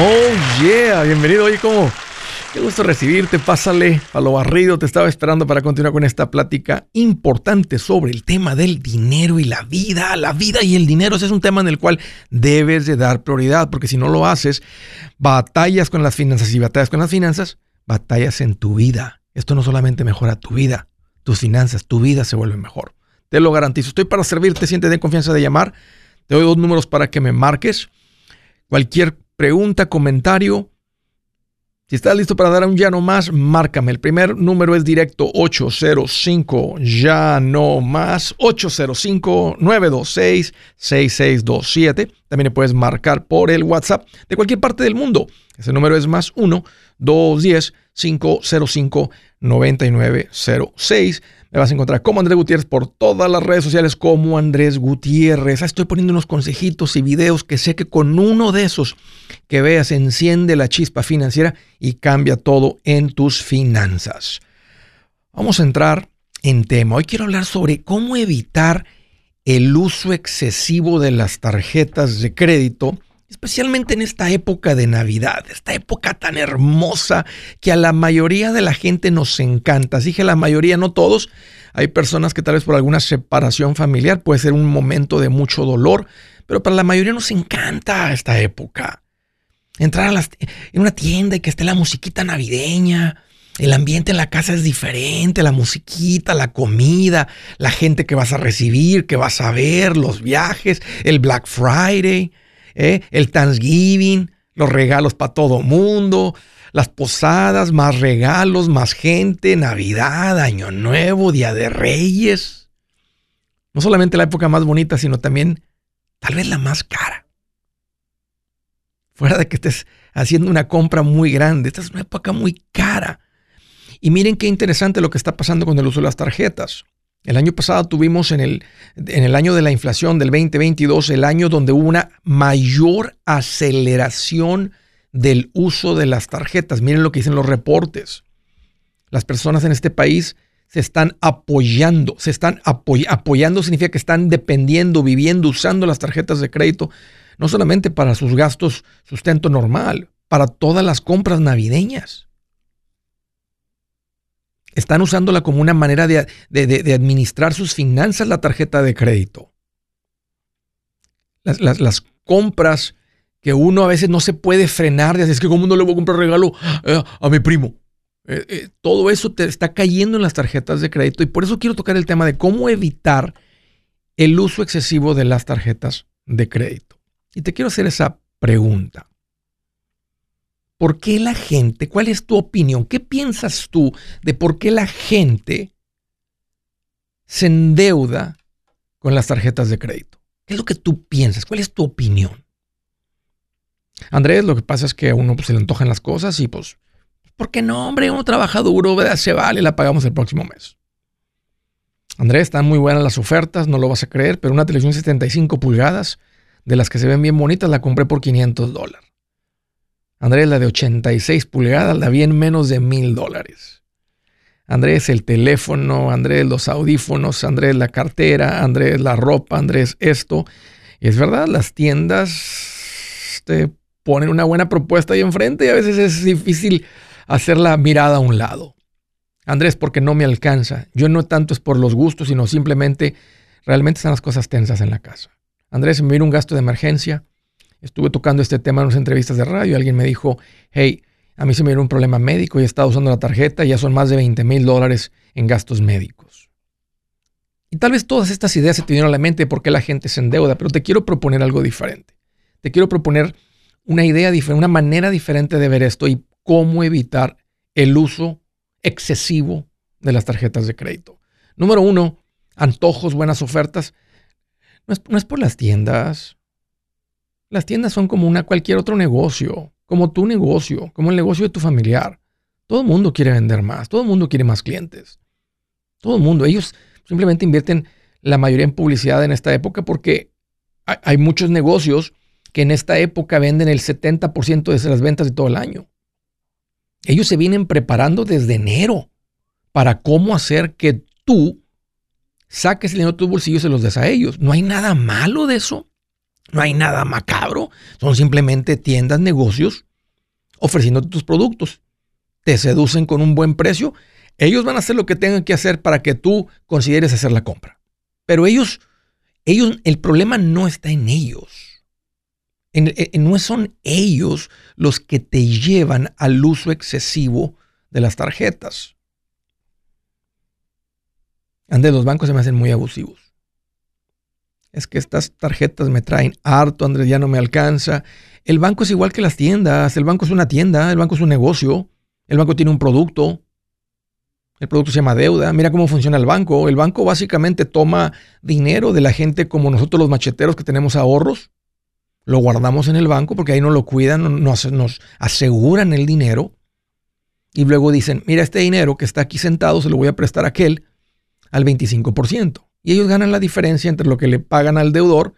Oh yeah, bienvenido. Oye, ¿cómo? Qué gusto recibirte. Pásale a lo barrido. Te estaba esperando para continuar con esta plática importante sobre el tema del dinero y la vida. La vida y el dinero. Ese es un tema en el cual debes de dar prioridad, porque si no lo haces, batallas con las finanzas y batallas con las finanzas, batallas en tu vida. Esto no solamente mejora tu vida, tus finanzas, tu vida se vuelve mejor. Te lo garantizo. Estoy para servirte. Siente de confianza de llamar. Te doy dos números para que me marques. Cualquier pregunta, comentario. Si estás listo para dar un ya no más, márcame. El primer número es directo 805 ya no más 805-926-6627. También le puedes marcar por el WhatsApp de cualquier parte del mundo. Ese número es más 1-210-505-9906. Me vas a encontrar como Andrés Gutiérrez por todas las redes sociales como Andrés Gutiérrez. Estoy poniendo unos consejitos y videos que sé que con uno de esos que veas enciende la chispa financiera y cambia todo en tus finanzas. Vamos a entrar en tema. Hoy quiero hablar sobre cómo evitar el uso excesivo de las tarjetas de crédito especialmente en esta época de Navidad, esta época tan hermosa que a la mayoría de la gente nos encanta. Así que la mayoría, no todos, hay personas que tal vez por alguna separación familiar puede ser un momento de mucho dolor, pero para la mayoría nos encanta esta época. Entrar a en una tienda y que esté la musiquita navideña, el ambiente en la casa es diferente, la musiquita, la comida, la gente que vas a recibir, que vas a ver, los viajes, el Black Friday. ¿Eh? el Thanksgiving, los regalos para todo mundo, las posadas, más regalos, más gente, Navidad, Año Nuevo, Día de Reyes. No solamente la época más bonita, sino también tal vez la más cara. Fuera de que estés haciendo una compra muy grande, esta es una época muy cara. Y miren qué interesante lo que está pasando con el uso de las tarjetas. El año pasado tuvimos en el, en el año de la inflación del 2022, el año donde hubo una mayor aceleración del uso de las tarjetas. Miren lo que dicen los reportes. Las personas en este país se están apoyando, se están apoyando significa que están dependiendo, viviendo, usando las tarjetas de crédito, no solamente para sus gastos sustento normal, para todas las compras navideñas están usándola como una manera de, administrar sus finanzas, la tarjeta de crédito. Las, compras que uno a veces no se puede frenar, de es que como no le voy a comprar regalo eh, a mi primo. Eh, eh, todo eso te está cayendo en las tarjetas de crédito y por eso quiero tocar el tema de cómo evitar el uso excesivo de las tarjetas de crédito. Y te quiero hacer esa pregunta. ¿Por qué la gente, cuál es tu opinión? ¿Qué piensas tú de por qué la gente se endeuda con las tarjetas de crédito? ¿Qué es lo que tú piensas? ¿Cuál es tu opinión? Andrés, lo que pasa es que a uno pues, se le antojan las cosas y pues, ¿por qué no, hombre? Uno trabaja duro, se vale, la pagamos el próximo mes. Andrés, están muy buenas las ofertas, no lo vas a creer, pero una televisión 75 pulgadas, de las que se ven bien bonitas, la compré por 500 dólares. Andrés, la de 86 pulgadas, la vi en menos de mil dólares. Andrés, el teléfono, Andrés, los audífonos, Andrés, la cartera, Andrés, la ropa, Andrés, esto. Y es verdad, las tiendas te ponen una buena propuesta ahí enfrente y a veces es difícil hacer la mirada a un lado. Andrés, porque no me alcanza. Yo no tanto es por los gustos, sino simplemente realmente están las cosas tensas en la casa. Andrés, me viene un gasto de emergencia estuve tocando este tema en unas entrevistas de radio alguien me dijo, hey, a mí se me dio un problema médico y he estado usando la tarjeta y ya son más de 20 mil dólares en gastos médicos. Y tal vez todas estas ideas se te vinieron a la mente porque la gente se endeuda, pero te quiero proponer algo diferente. Te quiero proponer una idea diferente, una manera diferente de ver esto y cómo evitar el uso excesivo de las tarjetas de crédito. Número uno, antojos, buenas ofertas. No es por las tiendas, las tiendas son como una cualquier otro negocio, como tu negocio, como el negocio de tu familiar. Todo el mundo quiere vender más, todo el mundo quiere más clientes. Todo el mundo. Ellos simplemente invierten la mayoría en publicidad en esta época porque hay muchos negocios que en esta época venden el 70% de las ventas de todo el año. Ellos se vienen preparando desde enero para cómo hacer que tú saques el dinero de tus bolsillos y se los des a ellos. No hay nada malo de eso. No hay nada macabro, son simplemente tiendas, negocios ofreciéndote tus productos. Te seducen con un buen precio. Ellos van a hacer lo que tengan que hacer para que tú consideres hacer la compra. Pero ellos, ellos, el problema no está en ellos. no son ellos los que te llevan al uso excesivo de las tarjetas. Ande, los bancos se me hacen muy abusivos. Es que estas tarjetas me traen harto, Andrés, ya no me alcanza. El banco es igual que las tiendas. El banco es una tienda, el banco es un negocio. El banco tiene un producto. El producto se llama deuda. Mira cómo funciona el banco. El banco básicamente toma dinero de la gente como nosotros los macheteros que tenemos ahorros. Lo guardamos en el banco porque ahí no lo cuidan, nos, nos aseguran el dinero. Y luego dicen, mira este dinero que está aquí sentado, se lo voy a prestar a aquel al 25%. Y ellos ganan la diferencia entre lo que le pagan al deudor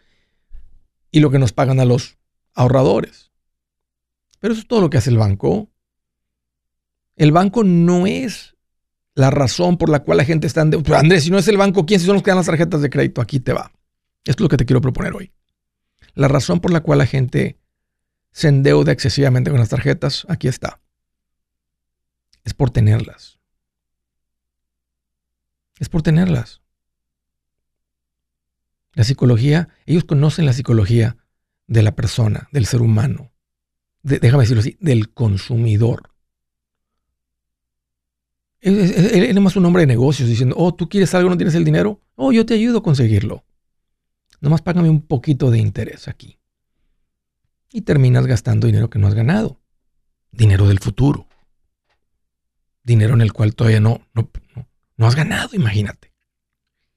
y lo que nos pagan a los ahorradores. Pero eso es todo lo que hace el banco. El banco no es la razón por la cual la gente está endeudada. Andrés, si no es el banco, ¿quién son los que dan las tarjetas de crédito? Aquí te va. Esto es lo que te quiero proponer hoy. La razón por la cual la gente se endeuda excesivamente con las tarjetas, aquí está. Es por tenerlas es por tenerlas. La psicología, ellos conocen la psicología de la persona, del ser humano, déjame decirlo así, del consumidor. Él, es más un hombre de negocios diciendo, oh, tú quieres algo, no tienes el dinero, oh, yo te ayudo a conseguirlo. Nomás págame un poquito de interés aquí. Y terminas gastando dinero que no has ganado. Dinero del futuro. Dinero en el cual todavía no, no, no has ganado, imagínate.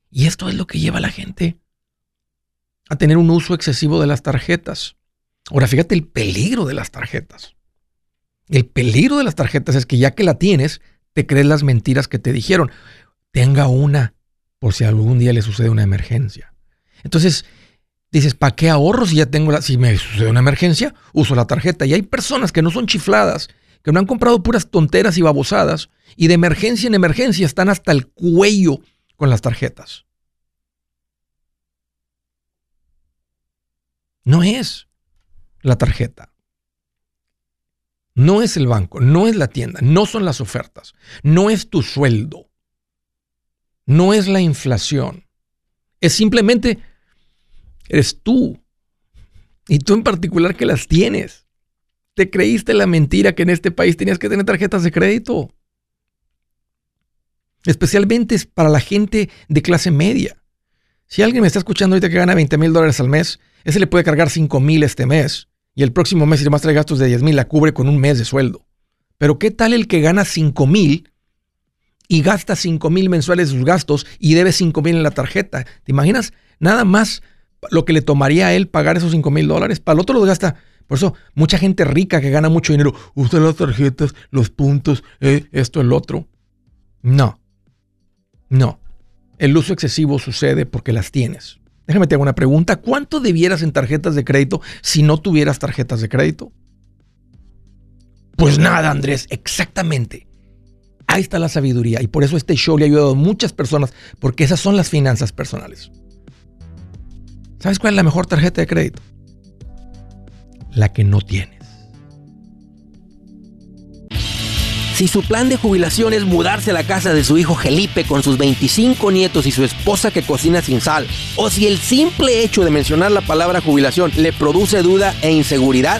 Y esto es lo que lleva a la gente a tener un uso excesivo de las tarjetas. Ahora, fíjate el peligro de las tarjetas. El peligro de las tarjetas es que ya que la tienes, te crees las mentiras que te dijeron. Tenga una por si algún día le sucede una emergencia. Entonces, dices, ¿para qué ahorro si ya tengo la... Si me sucede una emergencia, uso la tarjeta. Y hay personas que no son chifladas, que no han comprado puras tonteras y babosadas y de emergencia en emergencia están hasta el cuello con las tarjetas. No es la tarjeta. No es el banco, no es la tienda, no son las ofertas, no es tu sueldo, no es la inflación. Es simplemente, eres tú. Y tú en particular que las tienes te creíste la mentira que en este país tenías que tener tarjetas de crédito. Especialmente para la gente de clase media. Si alguien me está escuchando ahorita que gana 20 mil dólares al mes, ese le puede cargar 5 mil este mes. Y el próximo mes, si más trae gastos de 10 mil, la cubre con un mes de sueldo. Pero ¿qué tal el que gana 5 mil y gasta 5 mil mensuales sus gastos y debe 5 mil en la tarjeta? ¿Te imaginas? Nada más lo que le tomaría a él pagar esos 5 mil dólares. Para el otro lo gasta por eso, mucha gente rica que gana mucho dinero usa las tarjetas, los puntos, eh, esto, el otro. No. No. El uso excesivo sucede porque las tienes. Déjame te hago una pregunta. ¿Cuánto debieras en tarjetas de crédito si no tuvieras tarjetas de crédito? Pues nada, Andrés, exactamente. Ahí está la sabiduría y por eso este show le ha ayudado a muchas personas porque esas son las finanzas personales. ¿Sabes cuál es la mejor tarjeta de crédito? la que no tienes. Si su plan de jubilación es mudarse a la casa de su hijo Felipe con sus 25 nietos y su esposa que cocina sin sal, o si el simple hecho de mencionar la palabra jubilación le produce duda e inseguridad,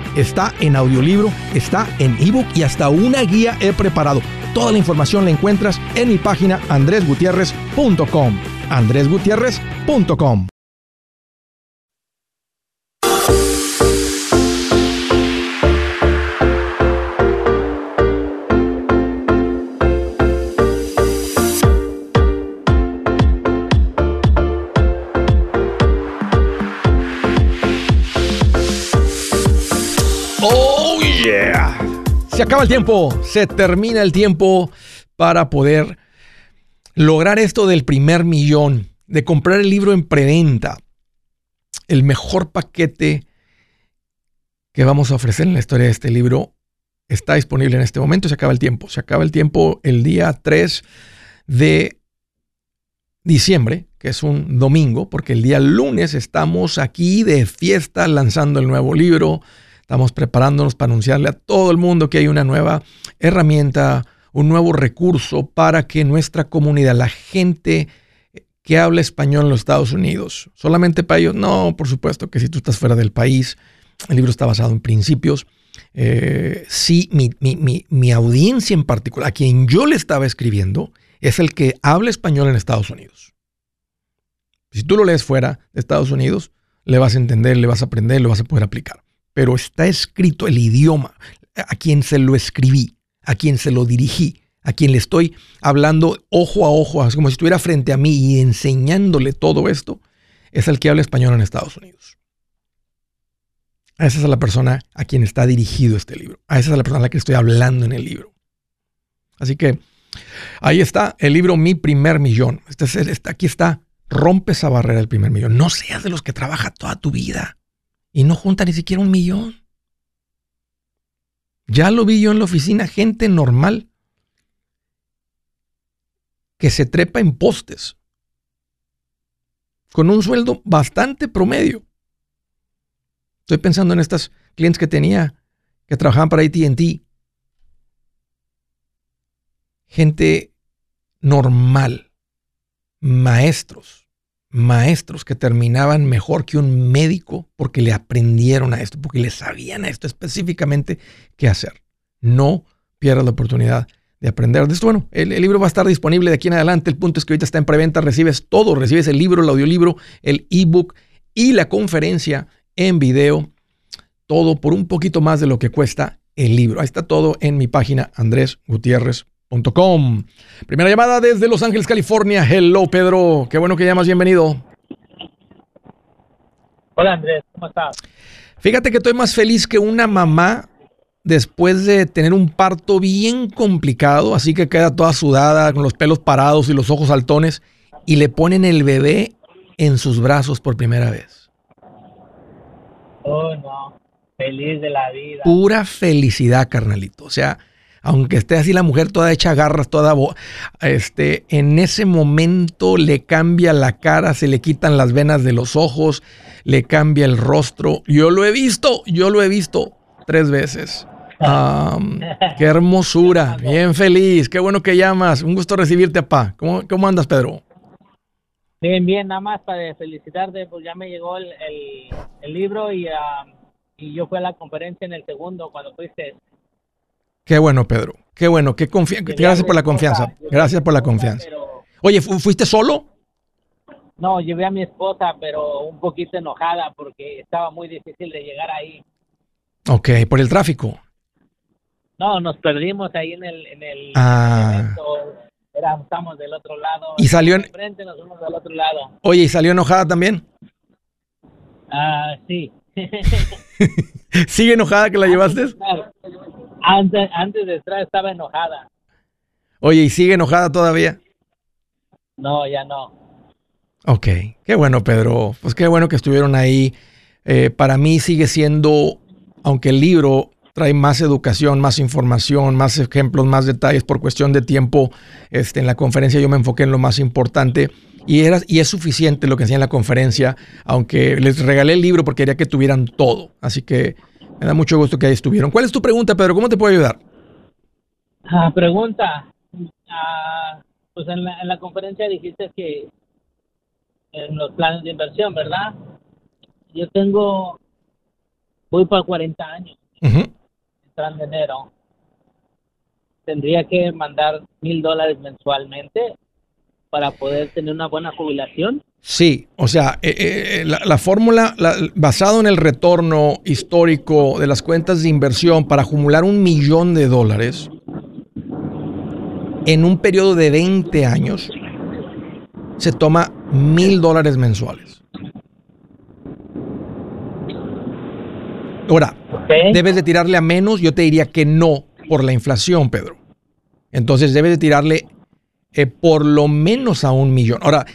está en audiolibro, está en ebook y hasta una guía he preparado. Toda la información la encuentras en mi página andresgutierrez.com. andresgutierrez.com. acaba el tiempo, se termina el tiempo para poder lograr esto del primer millón, de comprar el libro en preventa. El mejor paquete que vamos a ofrecer en la historia de este libro está disponible en este momento. Se acaba el tiempo. Se acaba el tiempo el día 3 de diciembre, que es un domingo, porque el día lunes estamos aquí de fiesta lanzando el nuevo libro. Estamos preparándonos para anunciarle a todo el mundo que hay una nueva herramienta, un nuevo recurso para que nuestra comunidad, la gente que habla español en los Estados Unidos, solamente para ellos, no, por supuesto que si tú estás fuera del país, el libro está basado en principios. Eh, sí, mi, mi, mi audiencia en particular, a quien yo le estaba escribiendo, es el que habla español en Estados Unidos. Si tú lo lees fuera de Estados Unidos, le vas a entender, le vas a aprender, lo vas a poder aplicar pero está escrito el idioma a quien se lo escribí, a quien se lo dirigí, a quien le estoy hablando ojo a ojo, como si estuviera frente a mí y enseñándole todo esto, es el que habla español en Estados Unidos. A esa es la persona a quien está dirigido este libro. A esa es la persona a la que estoy hablando en el libro. Así que ahí está el libro Mi Primer Millón. Este, este, aquí está. Rompe esa barrera del primer millón. No seas de los que trabaja toda tu vida y no junta ni siquiera un millón. Ya lo vi yo en la oficina, gente normal que se trepa en postes con un sueldo bastante promedio. Estoy pensando en estas clientes que tenía que trabajaban para ATT. Gente normal, maestros, maestros que terminaban mejor que un médico porque le aprendieron a esto, porque le sabían a esto específicamente qué hacer. No pierdas la oportunidad de aprender de esto. Bueno, el, libro va a estar disponible de aquí en adelante. El punto es que ahorita está en preventa, recibes todo, recibes el libro, el audiolibro, el ebook y la conferencia en video. Todo por un poquito más de lo que cuesta el libro. Ahí está todo en mi página Andrés Gutiérrez Com. Primera llamada desde Los Ángeles, California. Hello, Pedro. Qué bueno que llamas. Bienvenido. Hola, Andrés. ¿Cómo estás? Fíjate que estoy más feliz que una mamá después de tener un parto bien complicado, así que queda toda sudada, con los pelos parados y los ojos saltones, y le ponen el bebé en sus brazos por primera vez. Oh, no. Feliz de la vida. Pura felicidad, carnalito. O sea, aunque esté así la mujer toda hecha garras, toda, este, en ese momento le cambia la cara, se le quitan las venas de los ojos, le cambia el rostro. Yo lo he visto, yo lo he visto tres veces. qué hermosura, bien feliz, qué bueno que llamas, un gusto recibirte, papá. ¿Cómo, cómo andas, Pedro? Bien, bien, nada más para felicitarte, pues ya me llegó el, libro y, y yo fui a la conferencia en el segundo cuando fuiste Qué bueno, Pedro. Qué bueno. Qué Gracias por la confianza. Gracias por la confianza. Oye, ¿fuiste solo? No, llevé a mi esposa, pero un poquito enojada porque estaba muy difícil de llegar ahí. Ok, por el tráfico. No, nos perdimos ahí en el, en el ah. estamos del otro lado. Y salió en... Frente, nos fuimos del otro lado. Oye, ¿y salió enojada también? Ah, sí. ¿Sigue enojada que la llevaste? Antes, antes de entrar estaba enojada. Oye, ¿y sigue enojada todavía? No, ya no. Ok, qué bueno, Pedro. Pues qué bueno que estuvieron ahí. Eh, para mí sigue siendo, aunque el libro trae más educación, más información, más ejemplos, más detalles por cuestión de tiempo, este, en la conferencia yo me enfoqué en lo más importante. Y, era, y es suficiente lo que hacía en la conferencia, aunque les regalé el libro porque quería que tuvieran todo. Así que me da mucho gusto que ahí estuvieron. ¿Cuál es tu pregunta, Pedro? ¿Cómo te puedo ayudar? Ah, pregunta. Ah, pues en la, en la conferencia dijiste que en los planes de inversión, ¿verdad? Yo tengo, voy para 40 años, Ujú. Entrando enero. Tendría que mandar mil dólares mensualmente para poder tener una buena jubilación. Sí, o sea, eh, eh, la, la fórmula la- basado en el retorno histórico de las cuentas de inversión para acumular un millón de dólares en un periodo de 20 años se toma mil dólares mensuales. Ahora, debes de tirarle a menos, yo te diría que no por la inflación, Pedro. Entonces debes de tirarle eh, por lo menos a un millón. Ahora,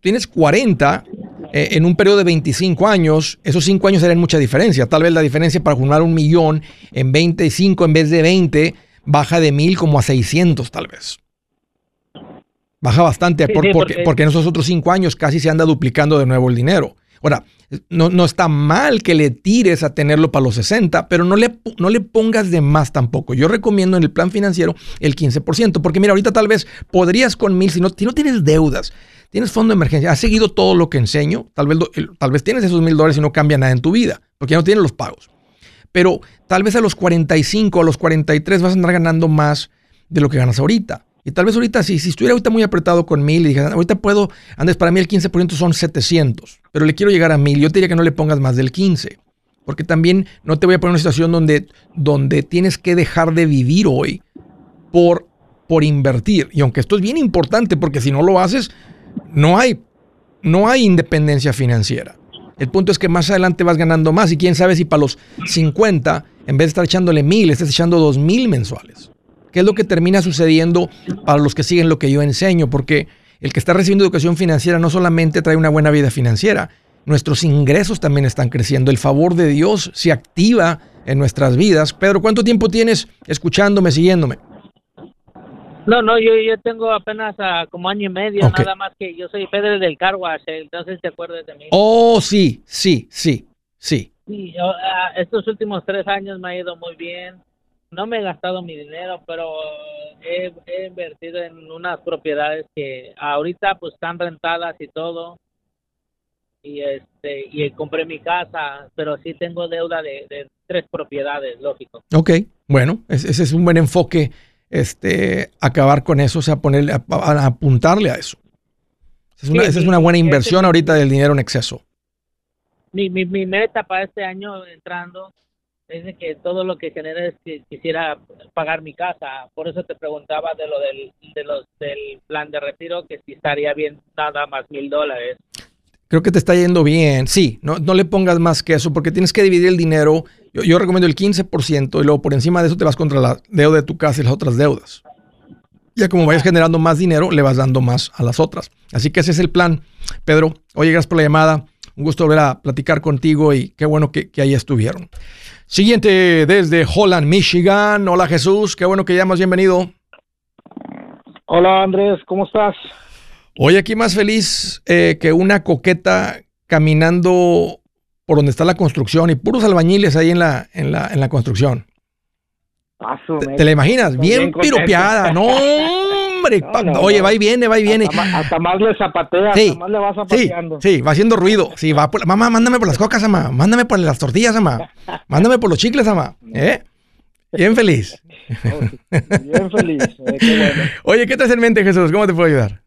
tienes 40 eh, en un periodo de 25 años, esos 5 años harán mucha diferencia. Tal vez la diferencia para acumular un millón en 25 en vez de 20 baja de mil como a 600 tal vez. Baja bastante Sí, por- sí, porque, porque- porque en esos otros 5 años casi se anda duplicando de nuevo el dinero. Ahora, no, no está mal que le tires a tenerlo para los 60, pero no le, no le pongas de más tampoco. Yo recomiendo en el plan financiero el 15%, porque mira, ahorita tal vez podrías con mil, si no, si no tienes deudas, tienes fondo de emergencia, has seguido todo lo que enseño, tal vez, tal vez tienes esos mil dólares y no cambia nada en tu vida, porque ya no tienes los pagos. Pero tal vez a los 45, a los 43 vas a andar ganando más de lo que ganas ahorita. Y tal vez ahorita, si, si estuviera ahorita muy apretado con mil y dijeras, ahorita puedo, antes para mí el 15% son 700, pero le quiero llegar a mil, yo te diría que no le pongas más del 15, porque también no te voy a poner en una situación donde, donde tienes que dejar de vivir hoy por, por invertir. Y aunque esto es bien importante, porque si no lo haces, no hay, no hay independencia financiera. El punto es que más adelante vas ganando más y quién sabe si para los 50, en vez de estar echándole mil, estás echando dos mil mensuales. ¿Qué es lo que termina sucediendo para los que siguen lo que yo enseño? Porque el que está recibiendo educación financiera no solamente trae una buena vida financiera, nuestros ingresos también están creciendo. El favor de Dios se activa en nuestras vidas. Pedro, ¿cuánto tiempo tienes escuchándome, siguiéndome? No, no, yo, yo tengo apenas ah, como año y medio, nada más que yo soy Pedro del Car Wash, eh, entonces te acuerdas de mí. Oh, sí, sí, sí, sí. Sí, yo, ah, estos últimos tres años me ha ido muy bien. No me he gastado mi dinero, pero he, he invertido en unas propiedades que ahorita pues están rentadas y todo. Y este y compré mi casa, pero sí tengo deuda de, de tres propiedades, lógico. Ok, bueno, ese, es un buen enfoque, este, acabar con eso, o sea, ponerle, a- a- apuntarle a eso. Esa es una, Sí, esa es una buena inversión ahorita del dinero en exceso. Mi, mi, mi meta para este año entrando de que todo lo que genere es que quisiera pagar mi casa. Por eso te preguntaba de lo del, de los, del plan de retiro, que si estaría bien nada más mil dólares. Creo que te está yendo bien. Sí, no, no le pongas más que eso porque tienes que dividir el dinero. Yo, yo recomiendo el 15% y luego por encima de eso te vas contra la deuda de tu casa y las otras deudas. Ya como vayas generando más dinero, le vas dando más a las otras. Así que ese es el plan. Pedro, oye, gracias por la llamada. Un gusto volver a platicar contigo y qué bueno que, que ahí estuvieron. Siguiente desde Holland, Michigan. Hola Jesús, qué bueno que llamas, bienvenido. Hola Andrés, ¿cómo estás? Hoy aquí más feliz eh, que una coqueta caminando por donde está la construcción y puros albañiles ahí en la, en la, en la construcción. ¿Te, la imaginas? Bien bien piropeada. No, hombre. No, pa- no, Oye, va y viene, va y viene. Hasta, más le zapatea, Sí, hasta más le Sí, zapateando. sí, va haciendo ruido. Sí, va por- mamá, mándame por las cocas, mamá. Mándame por las tortillas, mamá. Mándame por los chicles, mamá. ¿Eh? Bien feliz. Bien feliz. eh, qué bueno. Oye, ¿qué te hace en mente, Jesús? ¿Cómo te puedo ayudar?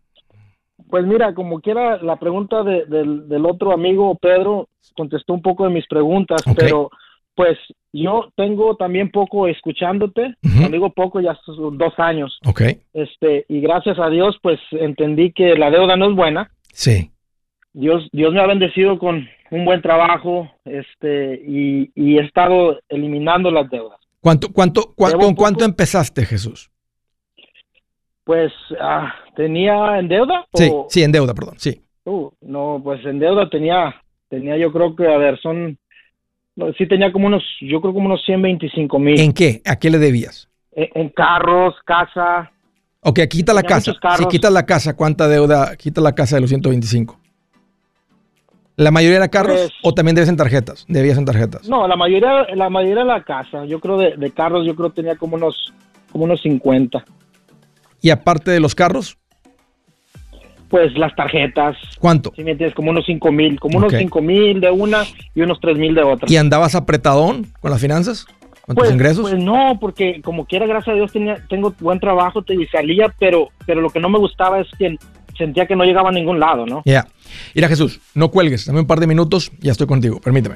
Pues mira, como quiera, la pregunta de- del, del otro amigo Pedro contestó un poco de mis preguntas, pero pues yo tengo también poco escuchándote, Ujú. cuando digo poco ya son dos años, Ok. este, y gracias a Dios pues entendí que la deuda no es buena, Sí. Dios, Dios me ha bendecido con un buen trabajo, este, y, y he estado eliminando las deudas. ¿Cuánto, cuánto, cua- ¿Con poco- cuánto empezaste, Jesús? Pues ah, tenía en deuda Sí, o sí, en deuda, perdón. Sí. Uh, no, pues en deuda tenía, tenía yo creo que, a ver, son, no, sí tenía como unos, yo creo como unos 125 mil. ¿En qué? ¿A qué le debías? En, en carros, casa. Ok, quita la casa. Si quita la casa, ¿cuánta deuda? Quita la casa de los 125. ¿La mayoría era carros Pues- o también debes en tarjetas? Debías en tarjetas. No, la mayoría, la mayoría de la casa. Yo creo de, de carros, yo creo tenía como unos, como unos 50. Y aparte de los carros, Pues las tarjetas, ¿cuánto? si me entiendes, como unos 5 mil, como unos 5 mil de una y unos 3 mil de otra. ¿Y andabas apretadón con las finanzas? ¿Con Pues, tus ingresos? pues no, porque como quiera, gracias a Dios, tenía, tengo buen trabajo te- y salía, pero, pero lo que no me gustaba es que sentía que no llegaba a ningún lado, ¿no? Ya. Mira, Jesús, no cuelgues. Dame un par de minutos. Ya estoy contigo. Permíteme.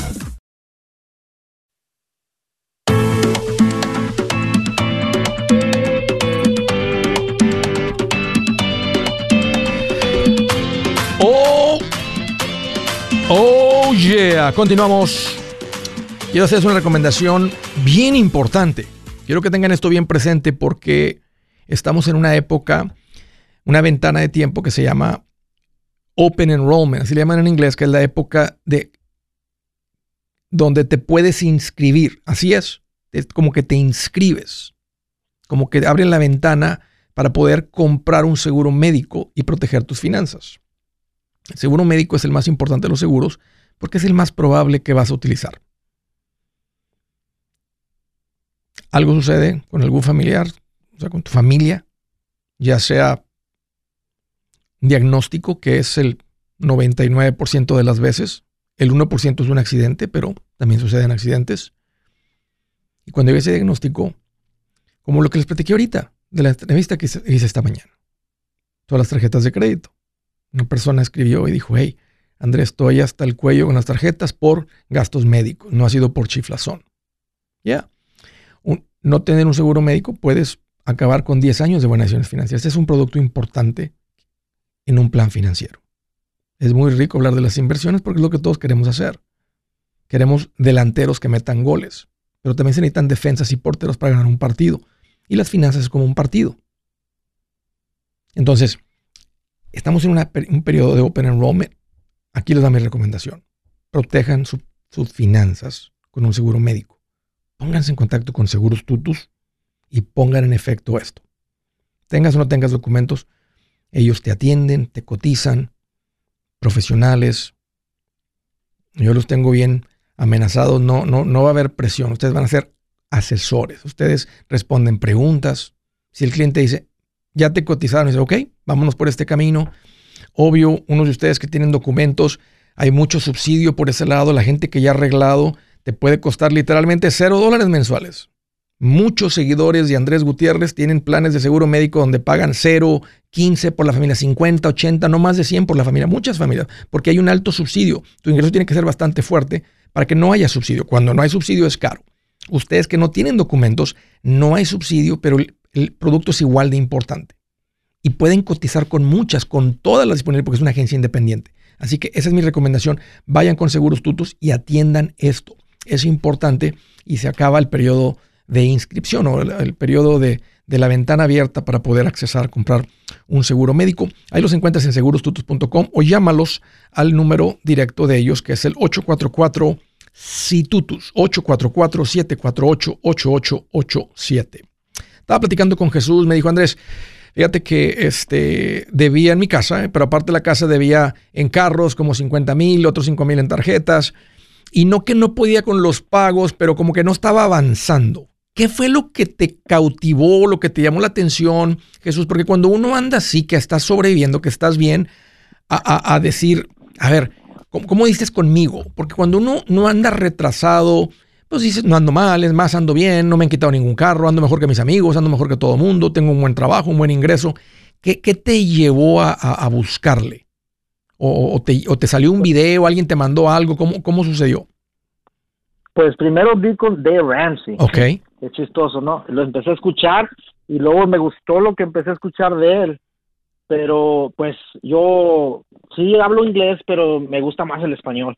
Continuamos. Quiero hacerles una recomendación bien importante. Quiero que tengan esto bien presente porque estamos en una época, una ventana de tiempo que se llama Open Enrollment, así le llaman en inglés, que es la época de donde te puedes inscribir. Así es, es como que te inscribes, como que abren la ventana para poder comprar un seguro médico y proteger tus finanzas. El seguro médico es el más importante de los seguros porque es el más probable que vas a utilizar. Algo sucede con algún familiar, o sea, con tu familia, ya sea diagnóstico, que es el 99% de las veces, el 1% es un accidente, pero también suceden accidentes. Y cuando hay ese diagnóstico, como lo que les platiqué ahorita, de la entrevista que hice esta mañana, todas las tarjetas de crédito. Una persona escribió y dijo, hey, Andrés, estoy hasta el cuello con las tarjetas por gastos médicos, no ha sido por chiflazón. Ya. Un- No tener un seguro médico puedes acabar con 10 años de buenas decisiones financieras. Es un producto importante en un plan financiero. Es muy rico hablar de las inversiones porque es lo que todos queremos hacer. Queremos delanteros que metan goles, pero también se necesitan defensas y porteros para ganar un partido. Y las finanzas es como un partido. Entonces, estamos en un periodo de open enrollment. Aquí les da mi recomendación. Protejan su- sus finanzas con un seguro médico. Pónganse en contacto con Seguros Tutus y pongan en efecto esto. Tengas o no tengas documentos, ellos te atienden, te cotizan, profesionales. Yo los tengo bien amenazados, no, no, no va a haber presión, ustedes van a ser asesores, ustedes responden preguntas. Si el cliente dice, ya te cotizaron, dice, ok, vámonos por este camino. Obvio, unos de ustedes que tienen documentos, hay mucho subsidio por ese lado, la gente que ya ha arreglado, te puede costar literalmente cero dólares mensuales. Muchos seguidores de Andrés Gutiérrez tienen planes de seguro médico donde pagan 0, 15 por la familia, 50, 80, no más de 100 por la familia, muchas familias, porque hay un alto subsidio. Tu ingreso tiene que ser bastante fuerte para que no haya subsidio. Cuando no hay subsidio es caro. Ustedes que no tienen documentos, no hay subsidio, pero el, el producto es igual de importante. Y pueden cotizar con muchas, con todas las disponibles, porque es una agencia independiente. Así que esa es mi recomendación. Vayan con Seguros Tutus y atiendan esto. Es importante y se acaba el periodo de inscripción o el, periodo de, de, la ventana abierta para poder accesar, comprar un seguro médico. Ahí los encuentras en segurostutus.com o llámalos al número directo de ellos, que es el 844 situtus 844-748-8887. Estaba platicando con Jesús, me dijo Andrés, Fíjate que este, debía en mi casa, eh, pero aparte de la casa debía en carros como 50 mil, otros 5 mil en tarjetas. Y no que no podía con los pagos, pero como que no estaba avanzando. ¿Qué fue lo que te cautivó, lo que te llamó la atención, Jesús? Porque cuando uno anda así, que estás sobreviviendo, que estás bien, a, decir, a ver, ¿cómo, dices conmigo? Porque cuando uno no anda retrasado, pues dices, no ando mal, es más, ando bien, no me han quitado ningún carro, ando mejor que mis amigos, ando mejor que todo el mundo, tengo un buen trabajo, un buen ingreso. ¿Qué, te llevó a, buscarle? O, te, salió un video, alguien te mandó algo? ¿Cómo, cómo sucedió? Pues primero vi con Dave Ramsey. Ok. Es chistoso, ¿no? Lo empecé a escuchar y luego me gustó lo que empecé a escuchar de él. Pero pues yo sí hablo inglés, pero me gusta más el español.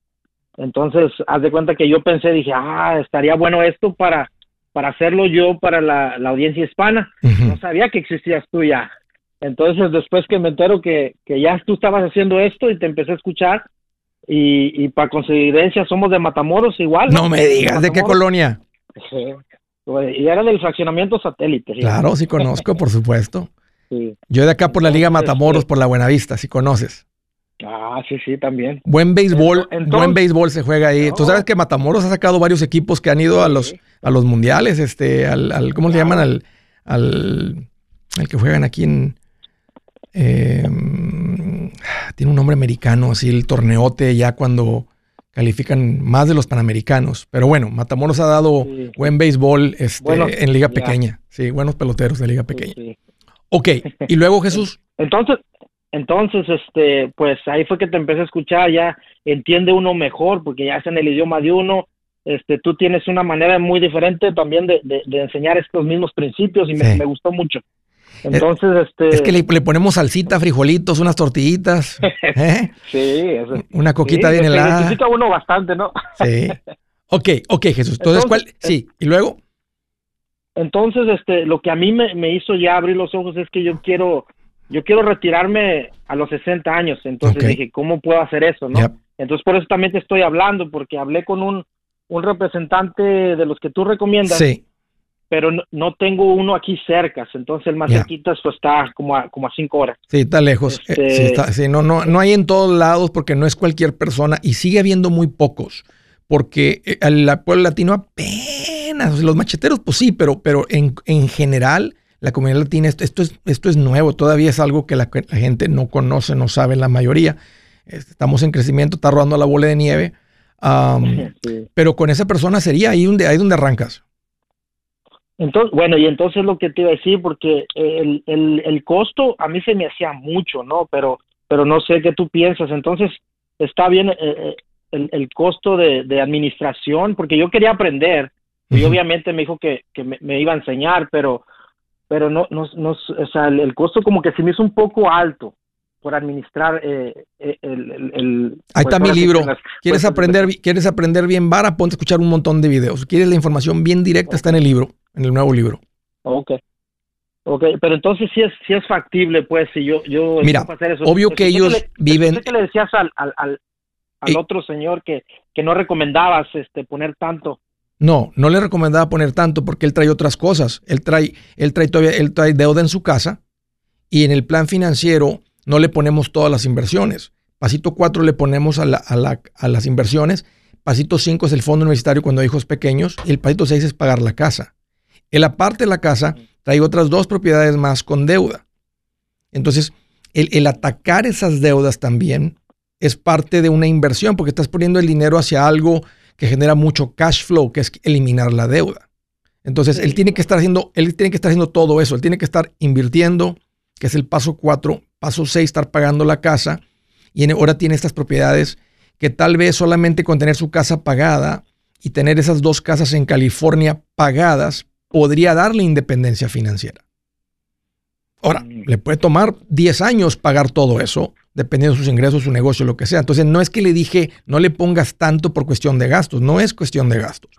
Entonces, haz de cuenta que yo pensé, dije, ah, estaría bueno esto para, para hacerlo yo para la, audiencia hispana. No sabía que existías tú ya. Entonces, después que me entero que, que ya tú estabas haciendo esto y te empecé a escuchar, y, y para coincidencia somos de Matamoros igual. No, me digas, ¿de, qué colonia? y era del fraccionamiento satélite. Claro, sí conozco, por supuesto. Yo de acá por la Liga Matamoros, por la Buenavista, si conoces. Ah, sí, sí, también. Buen béisbol, buen béisbol se juega ahí. Tú sabes que Matamoros ha sacado varios equipos que han ido a los a los mundiales, este, al, al ¿cómo se llaman? Al, al, que juegan aquí en eh, tiene un nombre americano, así el torneote ya cuando califican más de los panamericanos. Pero bueno, Matamoros ha dado buen béisbol este, en liga pequeña. Sí, buenos peloteros de liga pequeña. Ok, y luego Jesús. Entonces, entonces, este, pues ahí fue que te empecé a escuchar, ya entiende uno mejor, porque ya es en el idioma de uno, este, tú tienes una manera muy diferente también de, enseñar estos mismos principios y me, gustó mucho. Entonces, este... Es que le, ponemos salsita, frijolitos, unas tortillitas. ¿eh? sí, Una coquita bien helada. necesita uno bastante, ¿no? sí. Ok, ok, Jesús. Entonces, ¿cuál? Sí, ¿y luego? Entonces, este, lo que a mí me, hizo ya abrir los ojos es que yo quiero, yo quiero retirarme a los 60 años. Entonces dije, ¿cómo puedo hacer eso, no? Entonces, por eso también te estoy hablando, porque hablé con un, un representante de los que tú recomiendas. Sí pero no, tengo uno aquí cerca, entonces el más cerquita pues, está como a, como a cinco horas. Sí, está lejos. Eh, sí, este está, no, no, no hay en todos lados porque no es cualquier persona y sigue habiendo muy pocos, porque eh, el pueblo latino apenas, los macheteros pues sí, pero, pero en, en general la comunidad latina, esto, es, esto es nuevo, todavía es algo que la, gente no conoce, no sabe la mayoría. Estamos en crecimiento, está rodando la bola de nieve, pero con esa persona sería ahí donde, ahí donde arrancas. Entonces, bueno, y entonces lo que te iba a decir, porque el, el, el costo a mí se me hacía mucho, ¿no? Pero, pero no sé qué tú piensas. Entonces, está bien eh, eh, el, el, costo de, de, administración, porque yo quería aprender, y obviamente me dijo que, que me, iba a enseñar, pero, pero no, no, no o sea, el, costo como que se me hizo un poco alto por administrar eh, el, el, Ahí está pues, mi libro. ¿Quieres pues, aprender, ¿Quieres aprender bien vara? Ponte a escuchar un montón de videos. ¿Quieres la información bien directa? Está en el libro en el nuevo libro. Ok. Ok, pero entonces sí es, sí es factible, pues, si yo... yo Mira, hacer eso. obvio que ellos viven... ¿Qué le decías al, al, al, otro señor que, que no recomendabas este, poner tanto? No, no le recomendaba poner tanto porque él trae otras cosas. Él trae, él trae todavía, él trae deuda en su casa y en el plan financiero no le ponemos todas las inversiones. Pasito 4 le ponemos a, la, a, la, a las inversiones. Pasito 5 es el fondo universitario cuando hay hijos pequeños. Y el pasito 6 es pagar la casa. El aparte de la casa trae otras dos propiedades más con deuda. Entonces, el, atacar esas deudas también es parte de una inversión porque estás poniendo el dinero hacia algo que genera mucho cash flow, que es eliminar la deuda. Entonces, él tiene que estar haciendo, él tiene que estar haciendo todo eso. Él tiene que estar invirtiendo, que es el paso 4, paso 6, estar pagando la casa. Y ahora tiene estas propiedades que tal vez solamente con tener su casa pagada y tener esas dos casas en California pagadas podría darle independencia financiera. Ahora, mm. le puede tomar 10 años pagar todo eso, dependiendo de sus ingresos, su negocio, lo que sea. Entonces, no es que le dije, no le pongas tanto por cuestión de gastos, no es cuestión de gastos.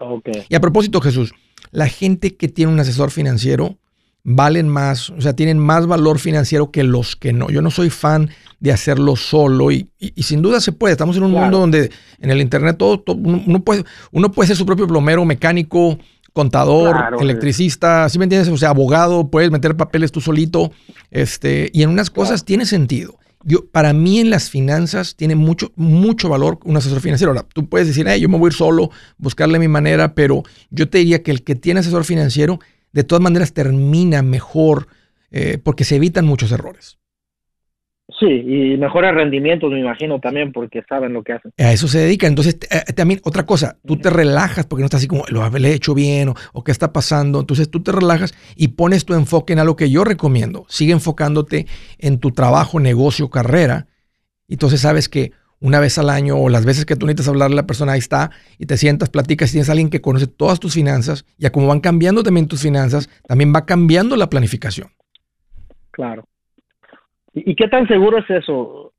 Y a propósito, Jesús, la gente que tiene un asesor financiero valen más, o sea, tienen más valor financiero que los que no. Yo no soy fan de hacerlo solo y, sin duda se puede. Estamos en un mundo donde en el Internet todo, uno, puede, uno puede ser su propio plomero, mecánico, contador, Claro, electricista, ¿sí me entiendes? O sea, abogado, puedes meter papeles tú solito, este, y en unas cosas tiene sentido. Yo, para mí en las finanzas tiene mucho, mucho valor un asesor financiero. Ahora, tú puedes decir, yo me voy a ir solo, buscarle mi manera, pero yo te diría que el que tiene asesor financiero, de todas maneras termina mejor eh, porque se evitan muchos errores. Sí, y mejores rendimientos, me imagino también, porque saben lo que hacen. A eso se dedica. Entonces, eh, también, otra cosa, tú te relajas porque no estás así como, lo he hecho bien o, o, qué está pasando. Entonces, tú te relajas y pones tu enfoque en algo que yo recomiendo. Sigue enfocándote en tu trabajo, negocio, carrera. Entonces, sabes que una vez al año o las veces que tú necesitas hablarle a la persona, ahí está, y te sientas, platicas, y tienes a alguien que conoce todas tus finanzas, y a cómo van cambiando también tus finanzas, también va cambiando la planificación. Claro. ¿Y qué tan seguro es eso?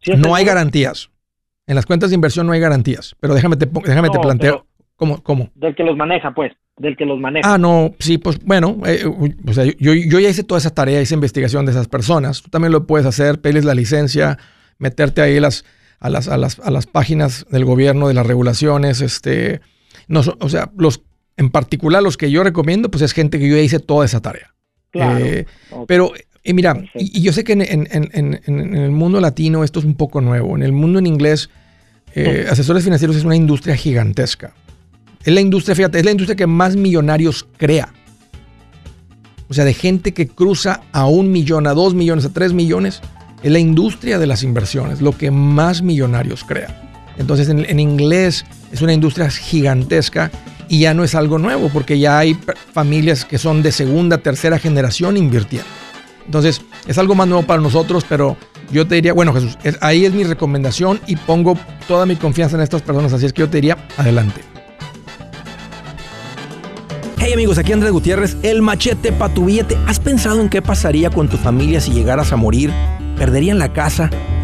¿Sí es no seguro? hay garantías. En las cuentas de inversión no hay garantías. Pero déjame te, déjame no, te planteo. ¿Cómo, ¿Cómo? Del que los maneja, pues. Del que los maneja. Ah, no, sí, pues bueno. Eh, o sea, yo, yo, ya hice toda esa tarea, esa investigación de esas personas. Tú también lo puedes hacer, pedirles la licencia, meterte ahí las, a, las, a, las, a las páginas del gobierno, de las regulaciones. Este, no, o sea, los, en particular los que yo recomiendo, pues es gente que yo ya hice toda esa tarea. Claro. Eh, okay. Pero y mira, y, y, yo sé que en, en, en, en, el mundo latino esto es un poco nuevo. En el mundo en inglés, eh, asesores financieros es una industria gigantesca. Es la industria, fíjate, es la industria que más millonarios crea. O sea, de gente que cruza a un millón, a dos millones, a tres millones. Es la industria de las inversiones, lo que más millonarios crea. Entonces, en, inglés es una industria gigantesca y ya no es algo nuevo, porque ya hay familias que son de segunda, tercera generación invirtiendo. Entonces, es algo más nuevo para nosotros, pero yo te diría, bueno, Jesús, es, ahí es mi recomendación y pongo toda mi confianza en estas personas, así es que yo te diría, adelante. Hey amigos, aquí Andrés Gutiérrez, el machete para tu billete. ¿Has pensado en qué pasaría con tu familia si llegaras a morir? ¿Perderían la casa?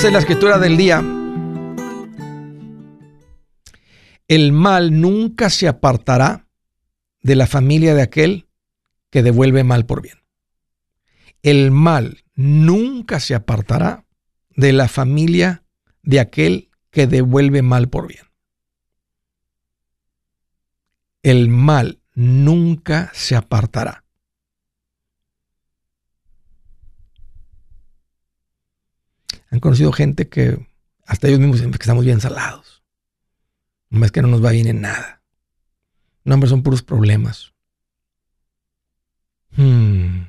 Dice la escritura del día, el mal nunca se apartará de la familia de aquel que devuelve mal por bien. El mal nunca se apartará de la familia de aquel que devuelve mal por bien. El mal nunca se apartará. Han conocido gente que hasta ellos mismos dicen que estamos bien salados. No es que no nos va bien en nada. No, hombre, son puros problemas. Hmm.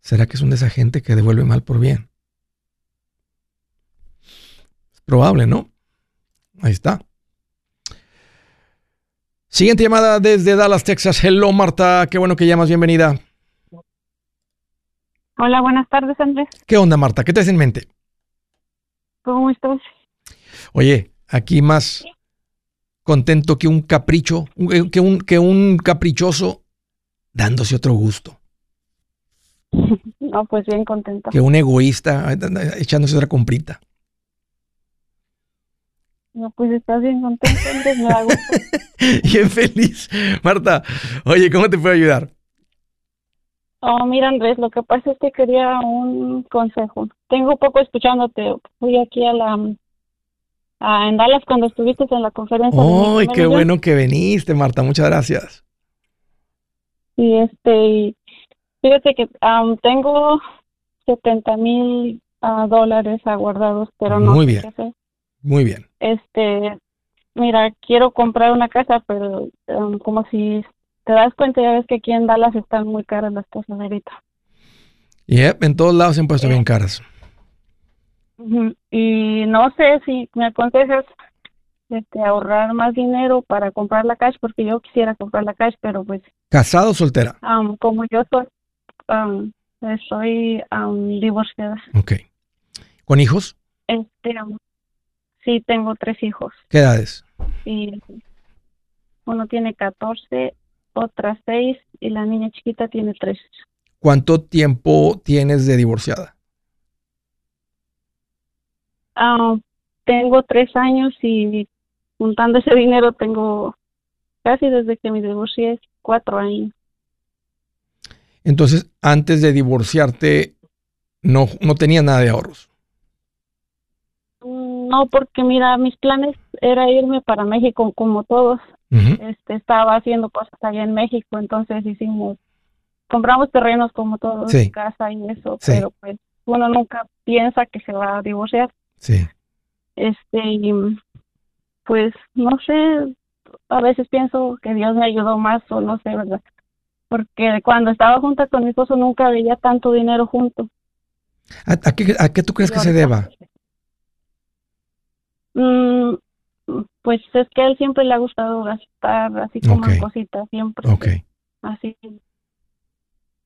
¿Será que son de esa gente que devuelve mal por bien? Es probable, ¿no? Ahí está. Siguiente llamada desde Dallas, Texas. Hello, Marta. Qué bueno que llamas. Bienvenida. Hola, buenas tardes, Andrés. ¿Qué onda, Marta? ¿Qué te en mente? ¿Cómo estás? Oye, aquí más contento que un capricho, que un, que un caprichoso dándose otro gusto. No, pues bien contento. Que un egoísta echándose otra comprita. No, pues estás bien contento, Andrés, me da gusto. bien feliz. Marta, oye, ¿cómo te puedo ayudar? Oh, mira Andrés, lo que pasa es que quería un consejo. Tengo poco escuchándote. Fui aquí a la a, en Dallas cuando estuviste en la conferencia. ¡Ay, qué bueno que viniste, Marta! Muchas gracias. Y este, y, Fíjate que am, tengo 70 mil ah, dólares aguardados, pero no Muy sé bien. qué hacer. Muy bien. Este, mira, quiero comprar una casa, pero como si te das cuenta, ya ves que aquí en Dallas están muy caras las cosas ahorita. Yep, en todos lados se han puesto bien caras. Y no sé si me aconsejas este, ahorrar más dinero para comprar la cash, porque yo quisiera comprar la cash, pero pues ¿Casado o soltera? como yo soy, am, soy divorciada. Ok. ¿Con hijos? Este, sí, tengo tres hijos ¿Qué edades? y uno tiene 14, otra 6 y la niña chiquita tiene 3. ¿Cuánto tiempo tienes de divorciada? Ah, tengo tres años y juntando ese dinero tengo casi desde que me divorcié cuatro años. Entonces, antes de divorciarte, no, no tenías nada de ahorros. Mm, No, porque mira, mis planes era irme para México como todos. Este, estaba haciendo cosas allá en México, entonces hicimos, compramos terrenos como todos, Sí. casa y eso, Sí. pero pues uno nunca piensa que se va a divorciar. Sí. Este, y pues no sé, a veces pienso que Dios me ayudó más o no sé, ¿verdad? Porque cuando estaba junta con mi esposo nunca veía tanto dinero junto. ¿A, a qué, a qué tú crees que se deba? Mm, pues es que a él siempre le ha gustado gastar así como en cositas, siempre. Ok. Así.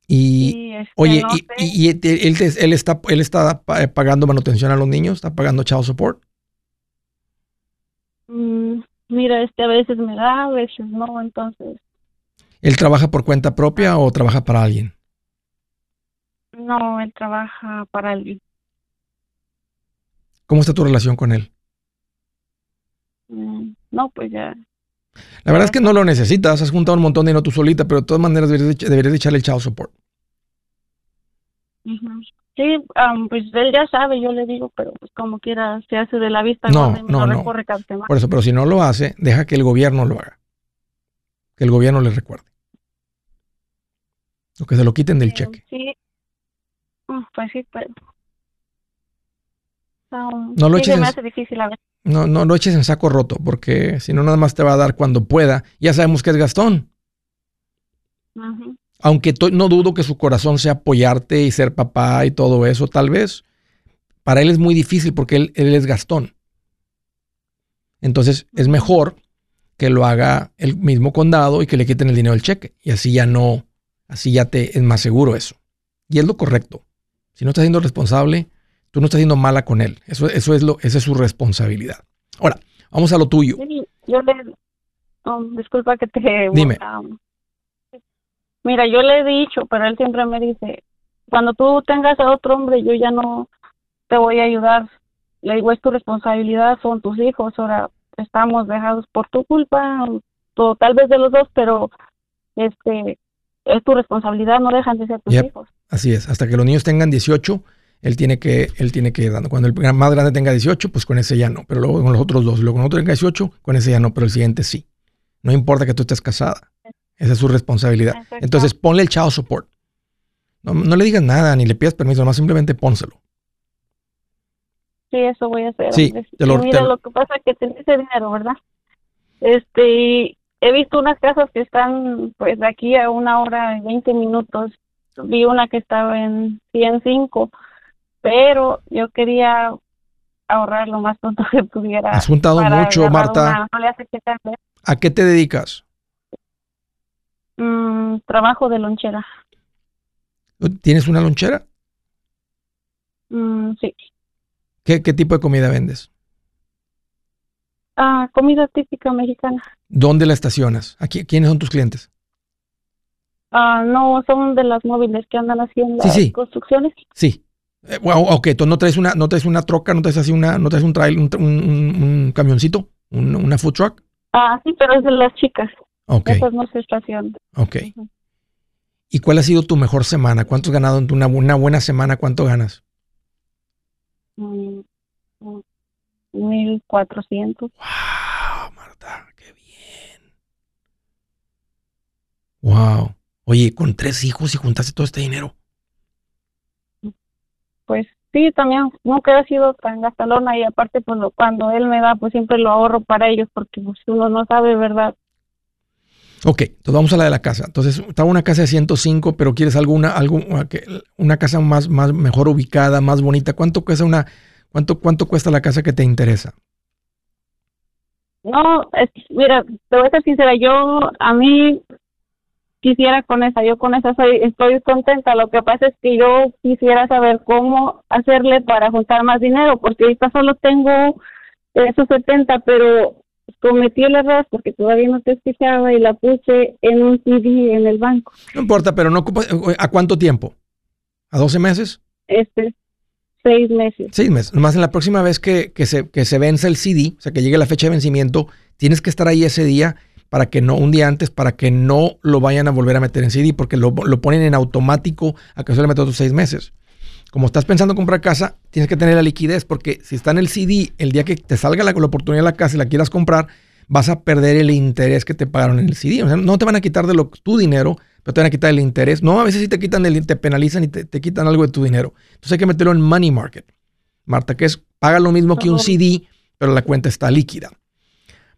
Y, este, oye, no y, sé. y- y él, está, él está pa- pagando manutención a los niños? ¿Está pagando child support? Mm, mira, este a veces me da, a veces no, entonces ¿Él trabaja por cuenta propia o trabaja para alguien? no, él trabaja para alguien. ¿Cómo está tu relación con él? No, pues ya. La verdad es que no lo necesitas, has juntado un montón de dinero tú solita, pero de todas maneras deberías de, deberías de echarle el child support. Sí, am, pues él ya sabe, yo le digo, pero pues como quiera se hace de la vista No, me no, no. Por eso, pero si no lo hace, deja que el gobierno lo haga. Que el gobierno le recuerde. O que se lo quiten del cheque. Sí, Mm, pues sí, pero... am, No lo sí se eches me en- hace difícil a veces. No, no lo eches en saco roto, porque si no, nada más te va a dar cuando pueda. Ya sabemos que es Gastón. Aunque no dudo que su corazón sea apoyarte y ser papá y todo eso, tal vez. Para él es muy difícil porque él, él es Gastón. Entonces es mejor que lo haga el mismo condado y que le quiten el dinero del cheque. Y así ya no, así ya te es más seguro eso. Y es lo correcto. Si no estás siendo responsable, tú no estás siendo mala con él. Eso, eso es lo, esa es su responsabilidad. Ahora, vamos a lo tuyo. Sí, yo le... um, disculpa que te... Dime. um, mira, yo le he dicho, pero él siempre me dice, cuando tú tengas a otro hombre, yo ya no te voy a ayudar. Le digo, es tu responsabilidad, son tus hijos, ahora estamos dejados por tu culpa, o tal vez de los dos, pero este es tu responsabilidad, no dejan de ser tus Yep. hijos. Así es, hasta que los niños tengan 18, él tiene que, él tiene que ir dando. Cuando el más grande tenga 18, pues con ese ya no, pero luego con los otros dos. Luego con otro tenga 18, con ese ya no, pero el siguiente sí. No importa que tú estés casada. Esa es su responsabilidad. Entonces ponle el child support. No, no le digas nada, ni le pidas permiso, nomás simplemente pónselo. Sí, eso voy a hacer. Sí, te lo- mira, te lo- lo que pasa es que tenés ese dinero, ¿verdad? Este, he visto unas casas que están, pues, de aquí a una hora y 20 minutos. Vi una que estaba en 105, pero yo quería ahorrar lo más pronto que pudiera. Has juntado mucho, Marta. una- no ¿A qué te dedicas? mm, trabajo de lonchera. ¿Tienes una lonchera? Mm, sí. ¿Qué, qué tipo de comida vendes? Ah, comida típica mexicana. ¿Dónde la estacionas? ¿A qui- ¿Quiénes son tus clientes? Ah, no, son de las móviles que andan haciendo Sí, las sí. construcciones. Sí. Eh, bueno, ok, tú no traes una, no traes una troca, no traes así una, no traes un trail, un, un- un- camioncito, un- una food truck. Ah, sí, pero es de las chicas. Ok, Esas no se estacionan. ok. ¿Y cuál ha sido tu mejor semana? ¿Cuánto has ganado en tu- una, una buena semana? ¿Cuánto ganas? Mm, mm, 1400. Wow, Marta, qué bien. Wow. Oye, con tres hijos y juntaste todo este dinero. Pues sí, también nunca he sido tan gastalona y aparte pues lo- cuando él me da pues siempre lo ahorro para ellos porque pues uno no sabe, ¿verdad? Ok, entonces vamos a la de la casa. Entonces, estaba una casa de 105, pero quieres algo, una, algo, una casa más, más mejor ubicada, más bonita. ¿Cuánto cuesta una, cuánto, cuánto cuesta la casa que te interesa? No, es, mira, te voy a ser sincera, yo a mí quisiera con esa, yo con esa soy, estoy contenta. Lo que pasa es que yo quisiera saber cómo hacerle para juntar más dinero, porque ahorita solo tengo esos 70, pero cometí el error porque todavía no te escuchaba y la puse en un CD en el banco. No importa, pero no ocupa, ¿a cuánto tiempo? ¿A 12 meses? Este, seis meses. Seis meses. Nomás en la próxima vez que, que se, que se vence el CD, o sea, que llegue la fecha de vencimiento, tienes que estar ahí ese día para que no, un día antes, para que no lo vayan a volver a meter en CD, porque lo, lo ponen en automático a que se le meta otros seis meses. Como estás pensando en comprar casa, tienes que tener la liquidez, porque si está en el CD, el día que te salga la, la oportunidad de la casa y la quieras comprar, vas a perder el interés que te pagaron en el CD. O sea, no te van a quitar de lo, tu dinero, pero te van a quitar el interés. No, a veces sí te quitan el, te penalizan y te, te quitan algo de tu dinero. Entonces hay que meterlo en money market. Marta, que es paga lo mismo que un. CD, pero la cuenta está líquida.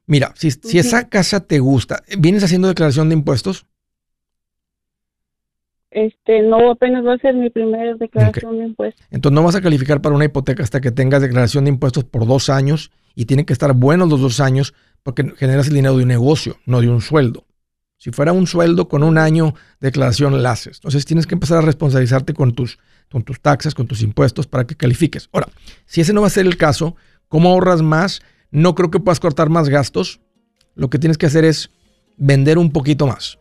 Mira, si, si esa casa te gusta, ¿vienes haciendo declaración de impuestos? Este, no, apenas va a ser mi primera declaración de impuestos. Entonces no vas a calificar para una hipoteca hasta que tengas declaración de impuestos por dos años y tienen que estar buenos los dos años porque generas el dinero de un negocio, no de un sueldo. Si fuera un sueldo con un año de declaración la haces. Entonces tienes que empezar a responsabilizarte con tus, con tus taxes, con tus impuestos para que califiques. Ahora, si ese no va a ser el caso, ¿cómo ahorras más? No creo que puedas cortar más gastos. Lo que tienes que hacer es vender un poquito más.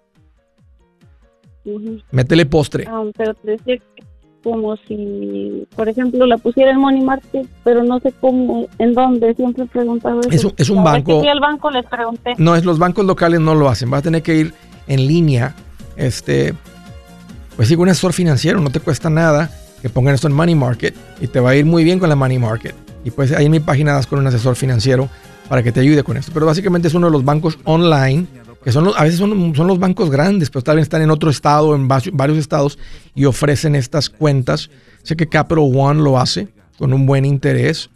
Métele postre. Ah, pero te decía como si, por ejemplo, la pusiera en Money Market, pero no sé cómo, en dónde, siempre he preguntado eso. Es un- es un que banco- al banco les pregunté. No, es los bancos locales no lo hacen. Vas a tener que ir en línea. Este, pues con un asesor financiero, no te cuesta nada que pongan esto en Money Market y te va a ir muy bien con la Money Market. Y pues ahí en mi página das con un asesor financiero para que te ayude con esto. Pero básicamente es uno de los bancos online, que son los- a veces son, son los bancos grandes, pero tal vez están en otro estado, en varios, estados, y ofrecen estas cuentas. Sé que Capital One lo hace con un buen interés.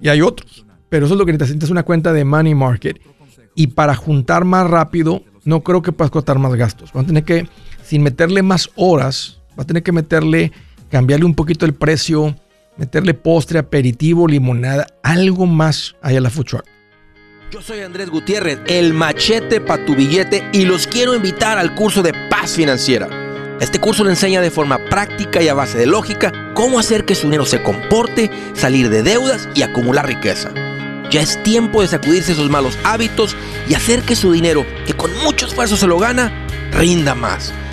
Y hay otros. Pero eso es lo que necesitas, una cuenta de Money Market. Y para juntar más rápido, no creo que puedas cortar más gastos. Vas a tener que, sin meterle más horas, vas a tener que meterle, cambiarle un poquito el precio, meterle postre, aperitivo, limonada, algo más ahí a la food. Yo soy Andrés Gutiérrez, el machete para tu billete y los quiero invitar al curso de paz financiera. Este curso le enseña de forma práctica y a base de lógica cómo hacer que su dinero se comporte, salir de deudas y acumular riqueza. Ya es tiempo de sacudirse esos malos hábitos y hacer que su dinero, que con mucho esfuerzo se lo gana, rinda más.